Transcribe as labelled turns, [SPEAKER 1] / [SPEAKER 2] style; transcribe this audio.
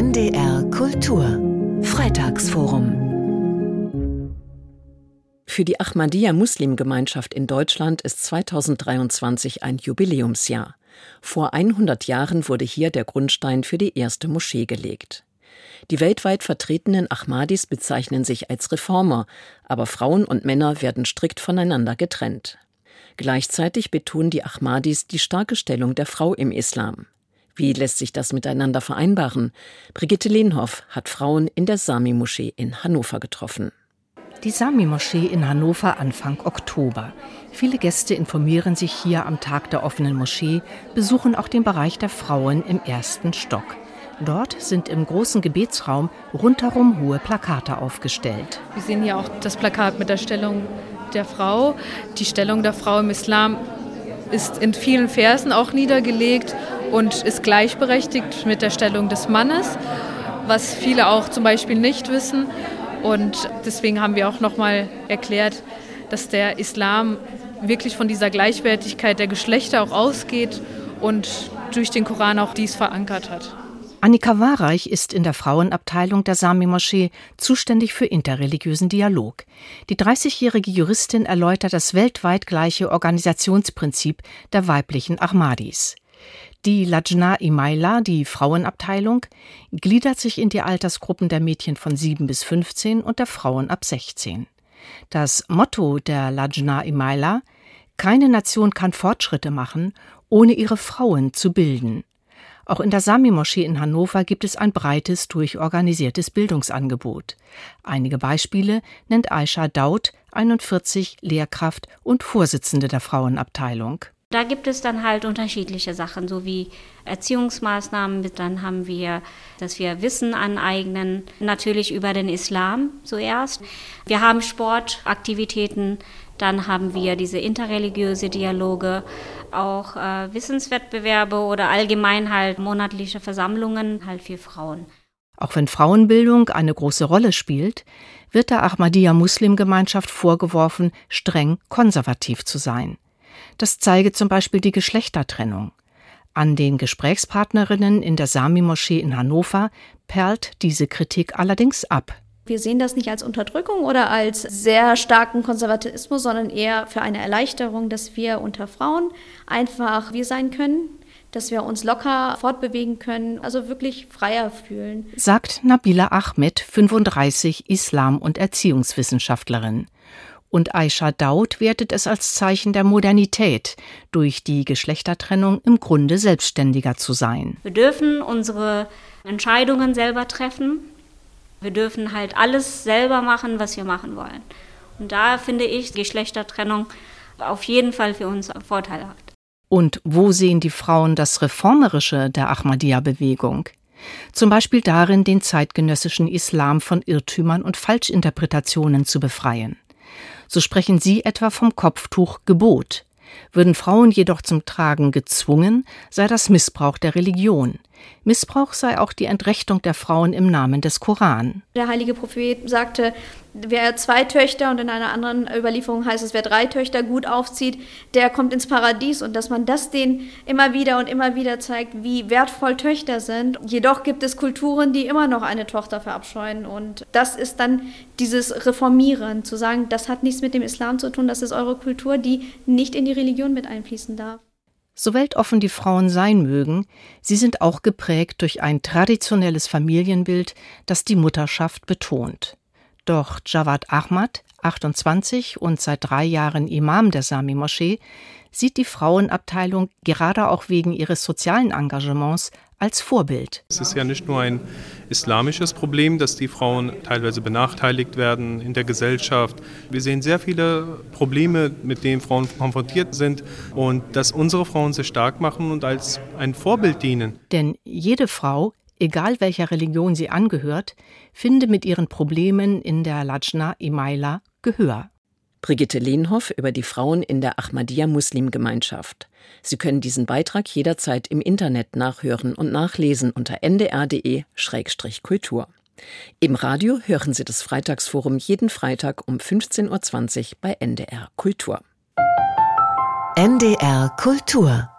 [SPEAKER 1] NDR Kultur Freitagsforum
[SPEAKER 2] Für die Ahmadiyya Muslimgemeinschaft in Deutschland ist 2023 ein Jubiläumsjahr. Vor 100 Jahren wurde hier der Grundstein für die erste Moschee gelegt. Die weltweit vertretenen Ahmadis bezeichnen sich als Reformer, aber Frauen und Männer werden strikt voneinander getrennt. Gleichzeitig betonen die Ahmadis die starke Stellung der Frau im Islam. Wie lässt sich das miteinander vereinbaren? Brigitte Lehnhoff hat Frauen in der Sami-Moschee in Hannover getroffen.
[SPEAKER 3] Die Sami-Moschee in Hannover Anfang Oktober. Viele Gäste informieren sich hier am Tag der offenen Moschee, besuchen auch den Bereich der Frauen im ersten Stock. Dort sind im großen Gebetsraum rundherum hohe Plakate aufgestellt.
[SPEAKER 4] Wir sehen hier auch das Plakat mit der Stellung der Frau. Die Stellung der Frau im Islam ist in vielen Versen auch niedergelegt und ist gleichberechtigt mit der Stellung des Mannes, was viele auch zum Beispiel nicht wissen. Und deswegen haben wir auch nochmal erklärt, dass der Islam wirklich von dieser Gleichwertigkeit der Geschlechter auch ausgeht und durch den Koran auch dies verankert hat.
[SPEAKER 3] Annika Warreich ist in der Frauenabteilung der Sami-Moschee zuständig für interreligiösen Dialog. Die 30-jährige Juristin erläutert das weltweit gleiche Organisationsprinzip der weiblichen Ahmadis. Die Lajna Imaila, die Frauenabteilung, gliedert sich in die Altersgruppen der Mädchen von 7 bis 15 und der Frauen ab 16. Das Motto der Lajna Imaila keine Nation kann Fortschritte machen, ohne ihre Frauen zu bilden. Auch in der Sami-Moschee in Hannover gibt es ein breites, durchorganisiertes Bildungsangebot. Einige Beispiele nennt Aisha Daud, 41, Lehrkraft und Vorsitzende der Frauenabteilung.
[SPEAKER 5] Da gibt es dann halt unterschiedliche Sachen, so wie Erziehungsmaßnahmen. Dann haben wir, dass wir Wissen aneignen, natürlich über den Islam zuerst. Wir haben Sportaktivitäten, dann haben wir diese interreligiöse Dialoge, auch äh, Wissenswettbewerbe oder allgemein halt monatliche Versammlungen halt für Frauen.
[SPEAKER 3] Auch wenn Frauenbildung eine große Rolle spielt, wird der Ahmadiyya Muslimgemeinschaft vorgeworfen, streng konservativ zu sein. Das zeige zum Beispiel die Geschlechtertrennung. An den Gesprächspartnerinnen in der Sami-Moschee in Hannover perlt diese Kritik allerdings ab.
[SPEAKER 6] Wir sehen das nicht als Unterdrückung oder als sehr starken Konservatismus, sondern eher für eine Erleichterung, dass wir unter Frauen einfach wir sein können, dass wir uns locker fortbewegen können, also wirklich freier fühlen.
[SPEAKER 3] Sagt Nabila Ahmed, 35, Islam- und Erziehungswissenschaftlerin. Und Aisha Daud wertet es als Zeichen der Modernität, durch die Geschlechtertrennung im Grunde selbstständiger zu sein.
[SPEAKER 5] Wir dürfen unsere Entscheidungen selber treffen. Wir dürfen halt alles selber machen, was wir machen wollen. Und da finde ich Geschlechtertrennung auf jeden Fall für uns vorteilhaft.
[SPEAKER 3] Und wo sehen die Frauen das Reformerische der Ahmadiyya-Bewegung? Zum Beispiel darin, den zeitgenössischen Islam von Irrtümern und Falschinterpretationen zu befreien. So sprechen sie etwa vom Kopftuchgebot. Würden Frauen jedoch zum Tragen gezwungen, sei das Missbrauch der Religion. Missbrauch sei auch die Entrechtung der Frauen im Namen des Koran.
[SPEAKER 6] Der heilige Prophet sagte, wer zwei Töchter und in einer anderen Überlieferung heißt es, wer drei Töchter gut aufzieht, der kommt ins Paradies und dass man das denen immer wieder und immer wieder zeigt, wie wertvoll Töchter sind. Jedoch gibt es Kulturen, die immer noch eine Tochter verabscheuen und das ist dann dieses Reformieren, zu sagen, das hat nichts mit dem Islam zu tun, das ist eure Kultur, die nicht in die Religion mit einfließen darf.
[SPEAKER 3] So weltoffen die Frauen sein mögen, sie sind auch geprägt durch ein traditionelles Familienbild, das die Mutterschaft betont. Doch Jawad Ahmad, 28 und seit drei Jahren Imam der Sami-Moschee, sieht die Frauenabteilung gerade auch wegen ihres sozialen Engagements als Vorbild.
[SPEAKER 7] Es ist ja nicht nur ein islamisches Problem, dass die Frauen teilweise benachteiligt werden in der Gesellschaft. Wir sehen sehr viele Probleme, mit denen Frauen konfrontiert sind und dass unsere Frauen sich stark machen und als ein Vorbild dienen.
[SPEAKER 3] Denn jede Frau, egal welcher Religion sie angehört, finde mit ihren Problemen in der Lajna Imaila Gehör.
[SPEAKER 2] Brigitte Lehnhoff über die Frauen in der Ahmadiyya Muslimgemeinschaft. Sie können diesen Beitrag jederzeit im Internet nachhören und nachlesen unter ndr.de-kultur. Im Radio hören Sie das Freitagsforum jeden Freitag um 15.20 Uhr bei NDR Kultur.
[SPEAKER 1] NDR Kultur